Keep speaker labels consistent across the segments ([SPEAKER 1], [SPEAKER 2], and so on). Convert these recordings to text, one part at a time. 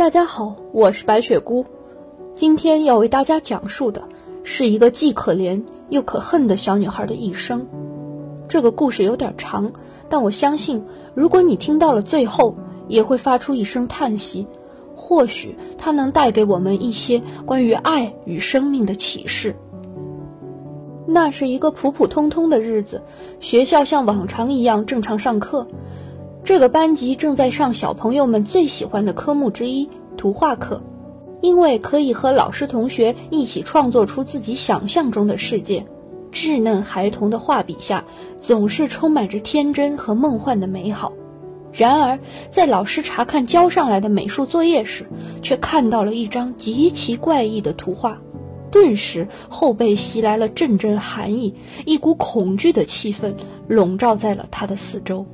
[SPEAKER 1] 大家好，我是白雪姑，今天要为大家讲述的是一个既可怜又可恨的小女孩的一生。这个故事有点长，但我相信，如果你听到了最后，也会发出一声叹息。或许它能带给我们一些关于爱与生命的启示。那是一个普普通通的日子，学校像往常一样正常上课。这个班级正在上小朋友们最喜欢的科目之一——图画课，因为可以和老师同学一起创作出自己想象中的世界。稚嫩孩童的画笔下，总是充满着天真和梦幻的美好。然而，在老师查看交上来的美术作业时，却看到了一张极其怪异的图画，顿时后背袭来了阵阵寒意，一股恐惧的气氛笼罩在了他的四周。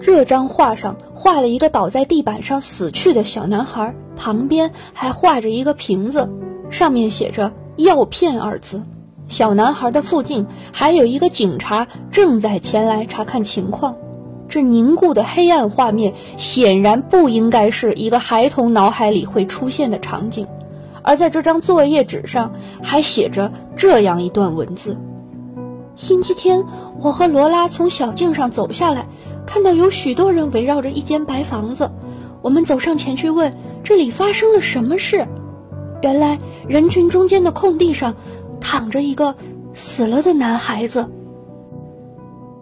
[SPEAKER 1] 这张画上画了一个倒在地板上死去的小男孩，旁边还画着一个瓶子，上面写着“药片”二字。小男孩的附近还有一个警察正在前来查看情况。这凝固的黑暗画面显然不应该是一个孩童脑海里会出现的场景，而在这张作业纸上还写着这样一段文字：星期天，我和罗拉从小径上走下来。看到有许多人围绕着一间白房子，我们走上前去问这里发生了什么事。原来人群中间的空地上躺着一个死了的男孩子。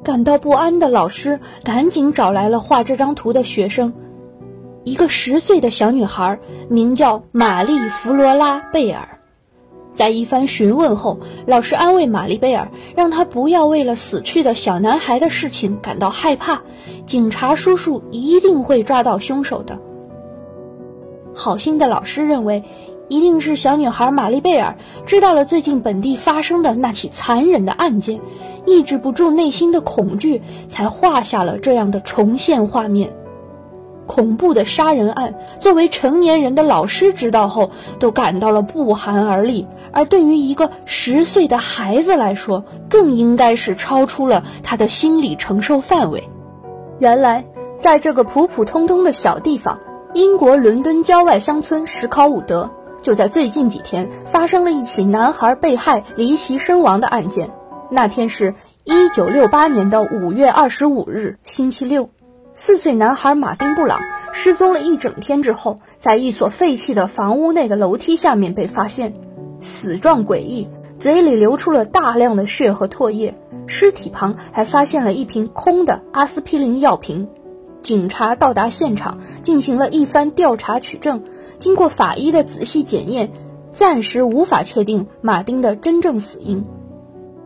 [SPEAKER 1] 感到不安的老师赶紧找来了画这张图的学生，一个十岁的小女孩，名叫玛丽·弗罗拉·贝尔。在一番询问后，老师安慰玛丽贝尔，让她不要为了死去的小男孩的事情感到害怕，警察叔叔一定会抓到凶手的。好心的老师认为，一定是小女孩玛丽贝尔知道了最近本地发生的那起残忍的案件，抑制不住内心的恐惧，才画下了这样的重现画面。恐怖的杀人案，作为成年人的老师知道后，都感到了不寒而栗。而对于一个十岁的孩子来说，更应该是超出了他的心理承受范围。原来，在这个普普通通的小地方——英国伦敦郊外乡村史考伍德，就在最近几天发生了一起男孩被害离奇身亡的案件。那天是一九六八年的五月二十五日，星期六。四岁男孩马丁·布朗失踪了一整天之后，在一所废弃的房屋内的楼梯下面被发现，死状诡异，嘴里流出了大量的血和唾液。尸体旁还发现了一瓶空的阿司匹林药瓶。警察到达现场，进行了一番调查取证。经过法医的仔细检验，暂时无法确定马丁的真正死因。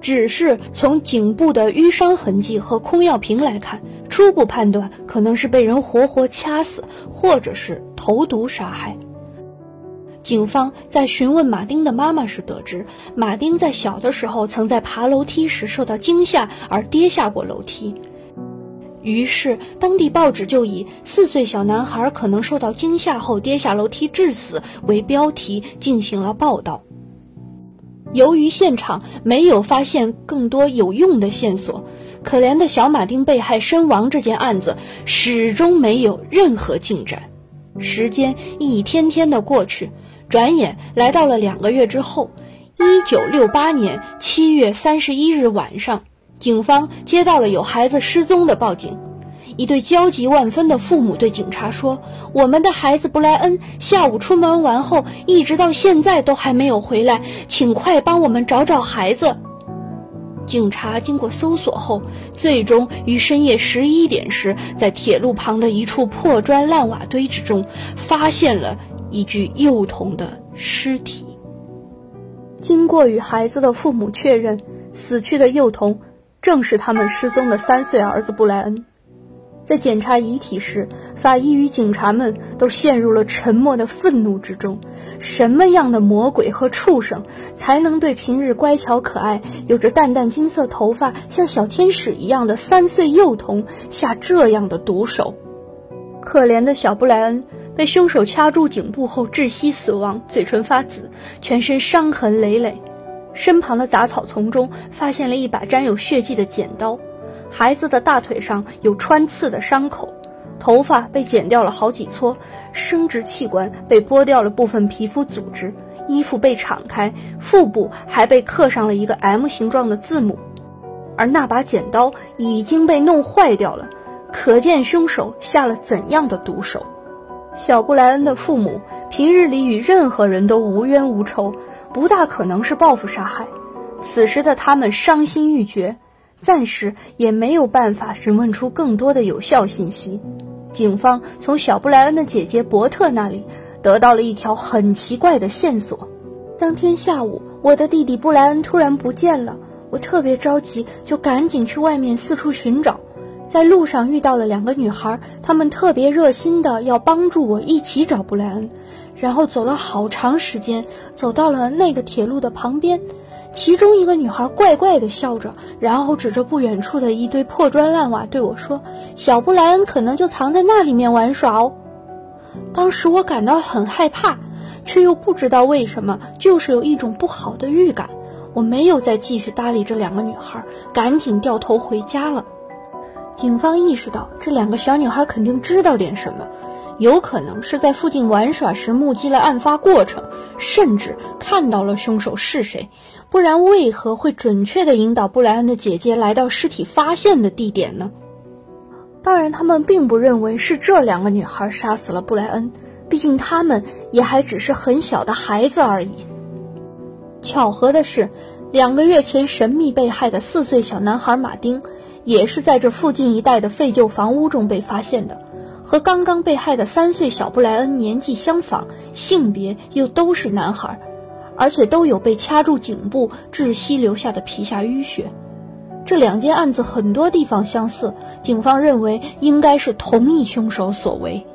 [SPEAKER 1] 只是从颈部的淤伤痕迹和空药瓶来看，初步判断可能是被人活活掐死，或者是投毒杀害。警方在询问马丁的妈妈时得知，马丁在小的时候曾在爬楼梯时受到惊吓而跌下过楼梯，于是当地报纸就以“四岁小男孩可能受到惊吓后跌下楼梯致死”为标题进行了报道。由于现场没有发现更多有用的线索，可怜的小马丁被害身亡这件案子始终没有任何进展。时间一天天的过去，转眼来到了两个月之后，一九六八年七月三十一日晚上，警方接到了有孩子失踪的报警。一对焦急万分的父母对警察说：“我们的孩子布莱恩下午出门玩后，一直到现在都还没有回来，请快帮我们找找孩子。”警察经过搜索后，最终于深夜十一点时，在铁路旁的一处破砖烂瓦堆之中，发现了一具幼童的尸体。经过与孩子的父母确认，死去的幼童正是他们失踪的三岁儿子布莱恩。在检查遗体时，法医与警察们都陷入了沉默的愤怒之中。什么样的魔鬼和畜生，才能对平日乖巧可爱、有着淡淡金色头发、像小天使一样的三岁幼童下这样的毒手？可怜的小布莱恩被凶手掐住颈部后窒息死亡，嘴唇发紫，全身伤痕累累。身旁的杂草丛中发现了一把沾有血迹的剪刀。孩子的大腿上有穿刺的伤口，头发被剪掉了好几撮，生殖器官被剥掉了部分皮肤组织，衣服被敞开，腹部还被刻上了一个 M 形状的字母，而那把剪刀已经被弄坏掉了，可见凶手下了怎样的毒手。小布莱恩的父母平日里与任何人都无冤无仇，不大可能是报复杀害。此时的他们伤心欲绝，暂时也没有办法询问出更多的有效信息。警方从小布莱恩的姐姐伯特那里得到了一条很奇怪的线索。当天下午，我的弟弟布莱恩突然不见了，我特别着急，就赶紧去外面四处寻找。在路上遇到了两个女孩，她们特别热心的要帮助我一起找布莱恩，然后走了好长时间，走到了那个铁路的旁边。其中一个女孩怪怪的笑着，然后指着不远处的一堆破砖烂瓦对我说：“小布莱恩可能就藏在那里面玩耍哦。”当时我感到很害怕，却又不知道为什么，就是有一种不好的预感。我没有再继续搭理这两个女孩，赶紧掉头回家了。警方意识到这两个小女孩肯定知道点什么，有可能是在附近玩耍时目击了案发过程，甚至看到了凶手是谁。不然为何会准确地引导布莱恩的姐姐来到尸体发现的地点呢？当然，他们并不认为是这两个女孩杀死了布莱恩，毕竟他们也还只是很小的孩子而已。巧合的是，两个月前神秘被害的四岁小男孩马丁。也是在这附近一带的废旧房屋中被发现的，和刚刚被害的三岁小布莱恩年纪相仿，性别又都是男孩，而且都有被掐住颈部窒息留下的皮下淤血。这两件案子很多地方相似，警方认为应该是同一凶手所为。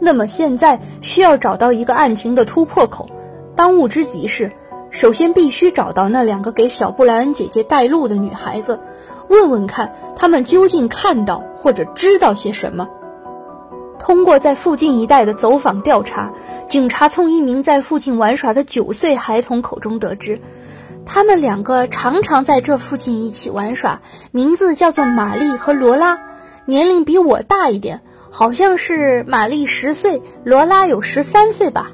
[SPEAKER 1] 那么现在需要找到一个案情的突破口，当务之急是，首先必须找到那两个给小布莱恩姐姐带路的女孩子。问问看，他们究竟看到或者知道些什么？通过在附近一带的走访调查，警察从一名在附近玩耍的九岁孩童口中得知，他们两个常常在这附近一起玩耍，名字叫做玛丽和罗拉，年龄比我大一点，好像是玛丽十岁，罗拉有十三岁吧。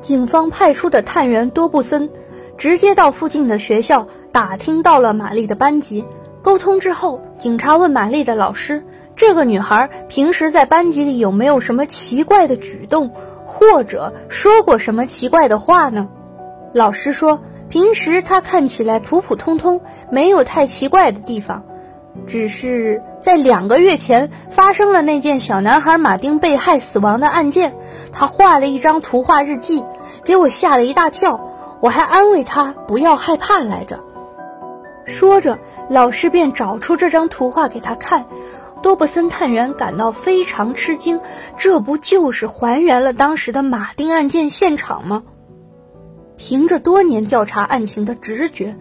[SPEAKER 1] 警方派出的探员多布森，直接到附近的学校打听到了玛丽的班级。沟通之后，警察问玛丽的老师：“这个女孩平时在班级里有没有什么奇怪的举动，或者说过什么奇怪的话呢？”老师说：“平时她看起来普普通通，没有太奇怪的地方，只是在两个月前发生了那件小男孩马丁被害死亡的案件，她画了一张图画日记，给我吓了一大跳，我还安慰她不要害怕来着。”说着，老师便找出这张图画给他看。多布森探员感到非常吃惊，这不就是还原了当时的马丁案件现场吗？凭着多年调查案情的直觉，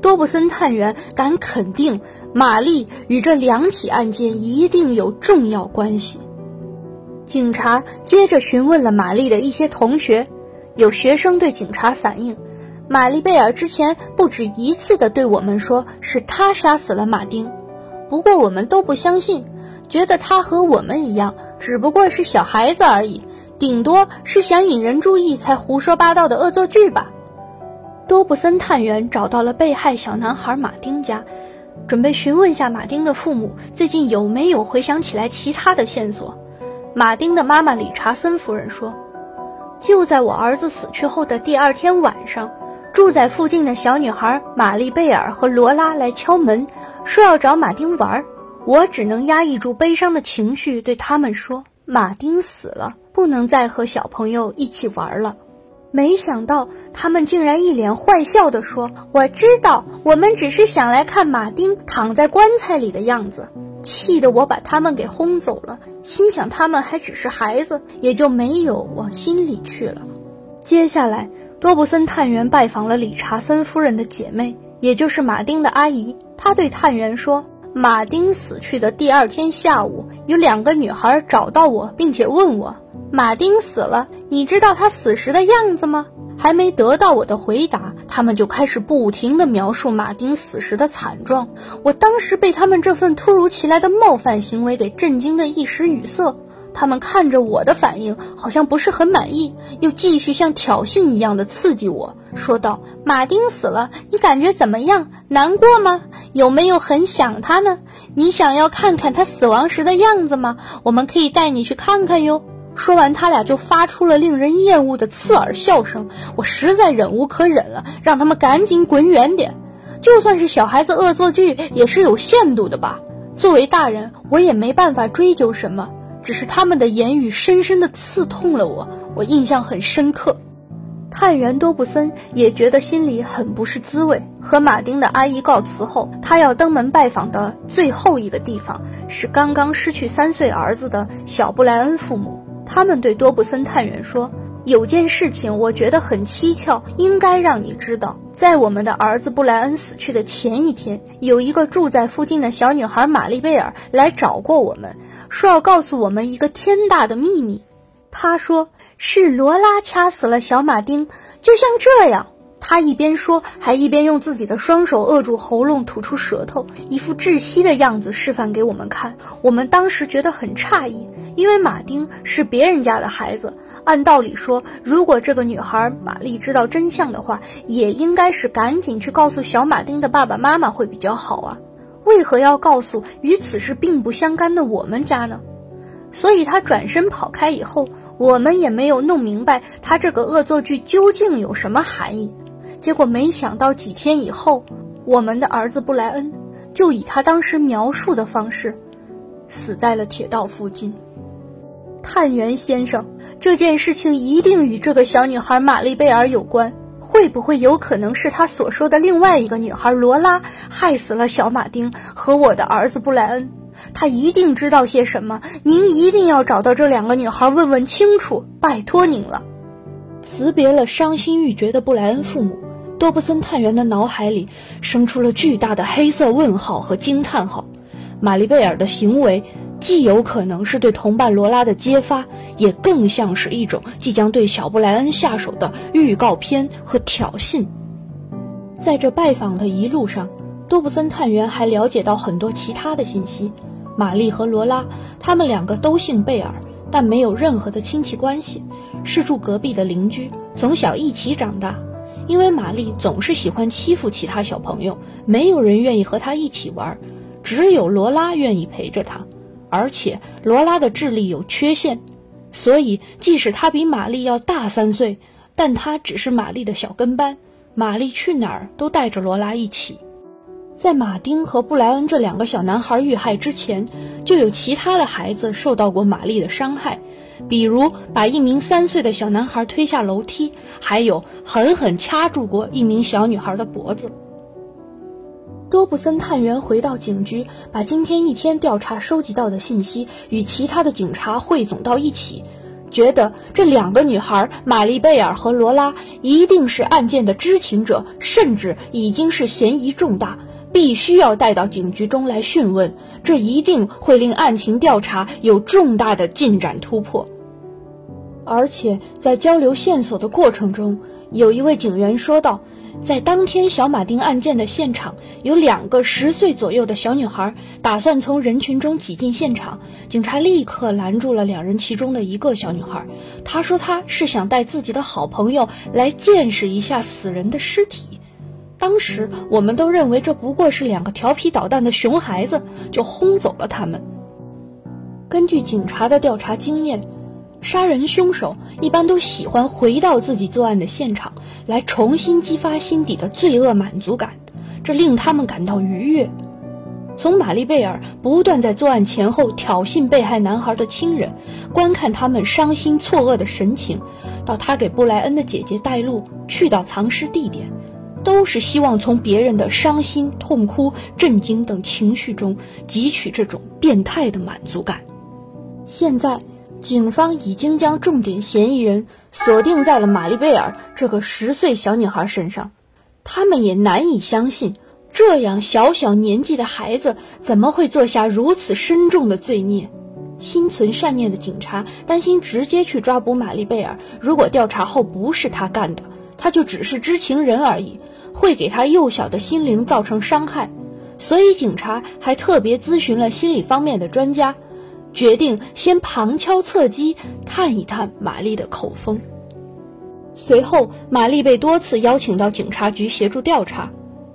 [SPEAKER 1] 多布森探员敢肯定，玛丽与这两起案件一定有重要关系。警察接着询问了玛丽的一些同学，有学生对警察反映。玛丽贝尔之前不止一次的对我们说是他杀死了马丁，不过我们都不相信，觉得他和我们一样，只不过是小孩子而已，顶多是想引人注意才胡说八道的恶作剧吧。多布森探员找到了被害小男孩马丁家，准备询问下马丁的父母最近有没有回想起来其他的线索。马丁的妈妈理查森夫人说：“就在我儿子死去后的第二天晚上。”住在附近的小女孩玛丽贝尔和罗拉来敲门，说要找马丁玩。我只能压抑住悲伤的情绪，对他们说：“马丁死了，不能再和小朋友一起玩了。”没想到他们竟然一脸坏笑地说：“我知道，我们只是想来看马丁躺在棺材里的样子。”气得我把他们给轰走了，心想他们还只是孩子，也就没有往心里去了。接下来。多布森探员拜访了理查森夫人的姐妹，也就是马丁的阿姨。他对探员说：“马丁死去的第二天下午，有两个女孩找到我，并且问我：“马丁死了，你知道他死时的样子吗？”还没得到我的回答，他们就开始不停地描述马丁死时的惨状。我当时被他们这份突如其来的冒犯行为给震惊得一时语塞。他们看着我的反应，好像不是很满意，又继续像挑衅一样的刺激我，说道：“马丁死了，你感觉怎么样？难过吗？有没有很想他呢？你想要看看他死亡时的样子吗？我们可以带你去看看哟。”说完，他俩就发出了令人厌恶的刺耳笑声。我实在忍无可忍了，让他们赶紧滚远点。就算是小孩子恶作剧，也是有限度的吧。作为大人，我也没办法追究什么。只是他们的言语深深地刺痛了我，我印象很深刻。探员多布森也觉得心里很不是滋味。和马丁的阿姨告辞后，他要登门拜访的最后一个地方是刚刚失去三岁儿子的小布莱恩父母。他们对多布森探员说：“有件事情我觉得很蹊跷，应该让你知道。在我们的儿子布莱恩死去的前一天，有一个住在附近的小女孩玛丽贝尔来找过我们，说要告诉我们一个天大的秘密。他说是罗拉掐死了小马丁，就像这样。”他一边说，还一边用自己的双手扼住喉咙，吐出舌头，一副窒息的样子示范给我们看。我们当时觉得很诧异，因为马丁是别人家的孩子。按道理说，如果这个女孩玛丽知道真相的话，也应该是赶紧去告诉小马丁的爸爸妈妈会比较好啊。为何要告诉与此事并不相干的我们家呢？所以他转身跑开以后，我们也没有弄明白他这个恶作剧究竟有什么含义。结果没想到，几天以后，我们的儿子布莱恩就以他当时描述的方式，死在了铁道附近。探员先生，这件事情一定与这个小女孩玛丽贝尔有关。会不会有可能是他所说的另外一个女孩罗拉害死了小马丁和我的儿子布莱恩？他一定知道些什么。您一定要找到这两个女孩，问问清楚，拜托您了。辞别了伤心欲绝的布莱恩父母。多布森探员的脑海里生出了巨大的黑色问号和惊叹号。玛丽贝尔的行为既有可能是对同伴罗拉的揭发，也更像是一种即将对小布莱恩下手的预告片和挑衅。在这拜访的一路上，多布森探员还了解到很多其他的信息。玛丽和罗拉，他们两个都姓贝尔，但没有任何的亲戚关系，是住隔壁的邻居，从小一起长大。因为玛丽总是喜欢欺负其他小朋友，没有人愿意和她一起玩，只有罗拉愿意陪着她。而且罗拉的智力有缺陷，所以即使她比玛丽要大三岁，但她只是玛丽的小跟班。玛丽去哪儿都带着罗拉一起。在马丁和布莱恩这两个小男孩遇害之前，就有其他的孩子受到过玛丽的伤害。比如把一名三岁的小男孩推下楼梯，还有狠狠掐住过一名小女孩的脖子。多布森探员回到警局，把今天一天调查收集到的信息与其他的警察汇总到一起，觉得这两个女孩玛丽贝尔和罗拉一定是案件的知情者，甚至已经是嫌疑重大。必须要带到警局中来讯问，这一定会令案情调查有重大的进展突破。而且在交流线索的过程中，有一位警员说道，在当天小马丁案件的现场，有两个十岁左右的小女孩打算从人群中挤进现场，警察立刻拦住了两人其中的一个小女孩。她说她是想带自己的好朋友来见识一下死人的尸体。当时我们都认为这不过是两个调皮捣蛋的熊孩子，就轰走了他们。根据警察的调查经验，杀人凶手一般都喜欢回到自己作案的现场，来重新激发心底的罪恶满足感，这令他们感到愉悦。从玛丽贝尔不断在作案前后挑衅被害男孩的亲人，观看他们伤心错愕的神情，到他给布莱恩的姐姐带路去到藏尸地点。都是希望从别人的伤心、痛哭、震惊等情绪中汲取这种变态的满足感。现在，警方已经将重点嫌疑人锁定在了玛丽贝尔这个十岁小女孩身上。他们也难以相信，这样小小年纪的孩子怎么会做下如此深重的罪孽？心存善念的警察担心直接去抓捕玛丽贝尔，如果调查后不是他干的，他就只是知情人而已，会给他幼小的心灵造成伤害。所以警察还特别咨询了心理方面的专家，决定先旁敲侧击探一探玛丽的口风。随后，玛丽被多次邀请到警察局协助调查。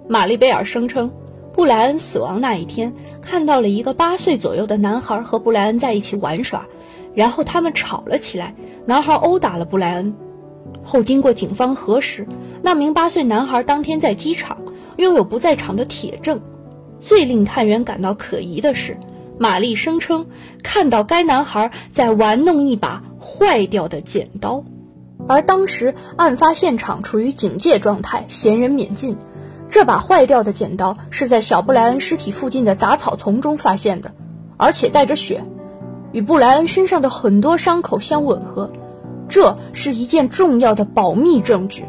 [SPEAKER 1] 玛丽贝尔声称，布莱恩死亡那一天，看到了一个八岁左右的男孩和布莱恩在一起玩耍，然后他们吵了起来，男孩殴打了布莱恩。后经过警方核实，那名八岁男孩当天在机场，拥有不在场的铁证。最令探员感到可疑的是，玛丽声称看到该男孩在玩弄一把坏掉的剪刀，而当时案发现场处于警戒状态，闲人免进。这把坏掉的剪刀是在小布莱恩尸体附近的杂草丛中发现的，而且带着血，与布莱恩身上的很多伤口相吻合。这是一件重要的保密证据，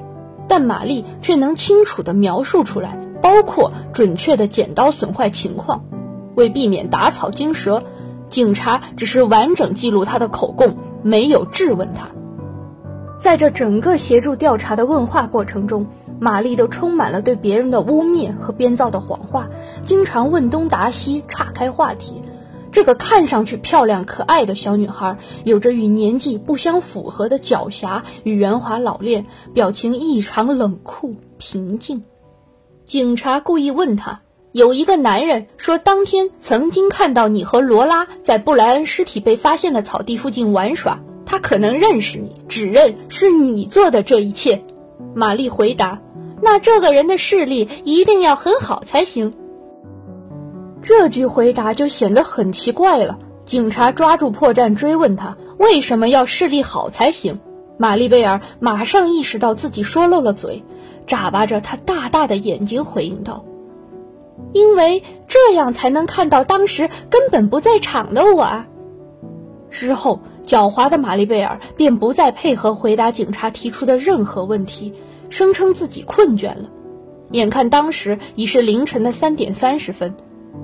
[SPEAKER 1] 但玛丽却能清楚地描述出来，包括准确的剪刀损坏情况。为避免打草惊蛇，警察只是完整记录他的口供，没有质问他。在这整个协助调查的问话过程中。玛丽都充满了对别人的污蔑和编造的谎话，经常问东答西，岔开话题。这个看上去漂亮可爱的小女孩，有着与年纪不相符合的狡黠与圆滑老练，表情异常冷酷平静。警察故意问她：“有一个男人说，当天曾经看到你和罗拉在布莱恩尸体被发现的草地附近玩耍，他可能认识你，指认是你做的这一切。”玛丽回答。那这个人的视力一定要很好才行。这句回答就显得很奇怪了。警察抓住破绽追问他为什么要视力好才行。玛丽贝尔马上意识到自己说漏了嘴，眨巴着她大大的眼睛回应道：“因为这样才能看到当时根本不在场的我啊。”之后，狡猾的玛丽贝尔便不再配合回答警察提出的任何问题。声称自己困倦了，眼看当时已是凌晨的三点三十分，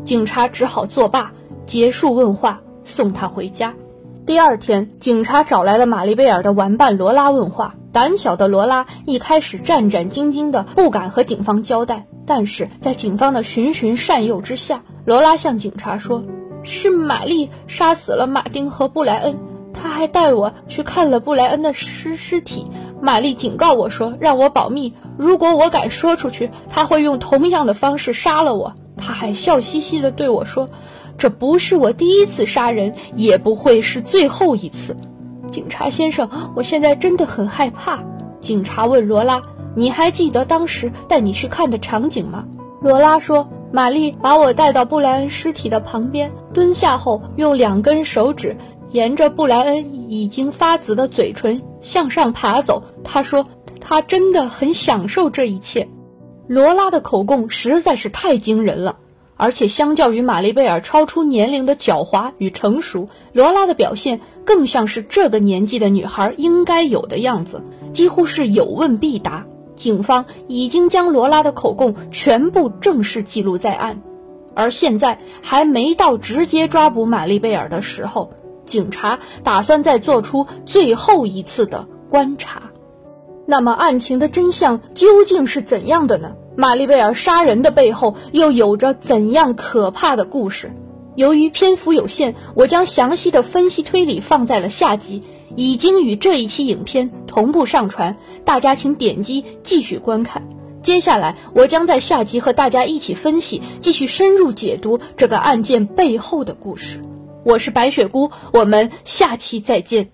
[SPEAKER 1] 警察只好作罢，结束问话，送他回家。第二天，警察找来了玛丽贝尔的玩伴罗拉问话。胆小的罗拉一开始战战兢兢的，不敢和警方交代。但是在警方的循循善诱之下，罗拉向警察说：“是玛丽杀死了马丁和布莱恩，他还带我去看了布莱恩的尸尸体。”玛丽警告我说：“让我保密，如果我敢说出去，他会用同样的方式杀了我。”他还笑嘻嘻地对我说：“这不是我第一次杀人，也不会是最后一次。”警察先生，我现在真的很害怕。警察问罗拉：“你还记得当时带你去看的场景吗？”罗拉说：“玛丽把我带到布莱恩尸体的旁边，蹲下后用两根手指。”沿着布莱恩已经发紫的嘴唇向上爬走，他说：“他真的很享受这一切。”罗拉的口供实在是太惊人了，而且相较于玛丽贝尔超出年龄的狡猾与成熟，罗拉的表现更像是这个年纪的女孩应该有的样子，几乎是有问必答。警方已经将罗拉的口供全部正式记录在案，而现在还没到直接抓捕玛丽贝尔的时候。警察打算再做出最后一次的观察，那么案情的真相究竟是怎样的呢？玛丽贝尔杀人的背后又有着怎样可怕的故事？由于篇幅有限，我将详细的分析推理放在了下集，已经与这一期影片同步上传，大家请点击继续观看。接下来，我将在下集和大家一起分析，继续深入解读这个案件背后的故事。我是白雪姑，我们下期再见。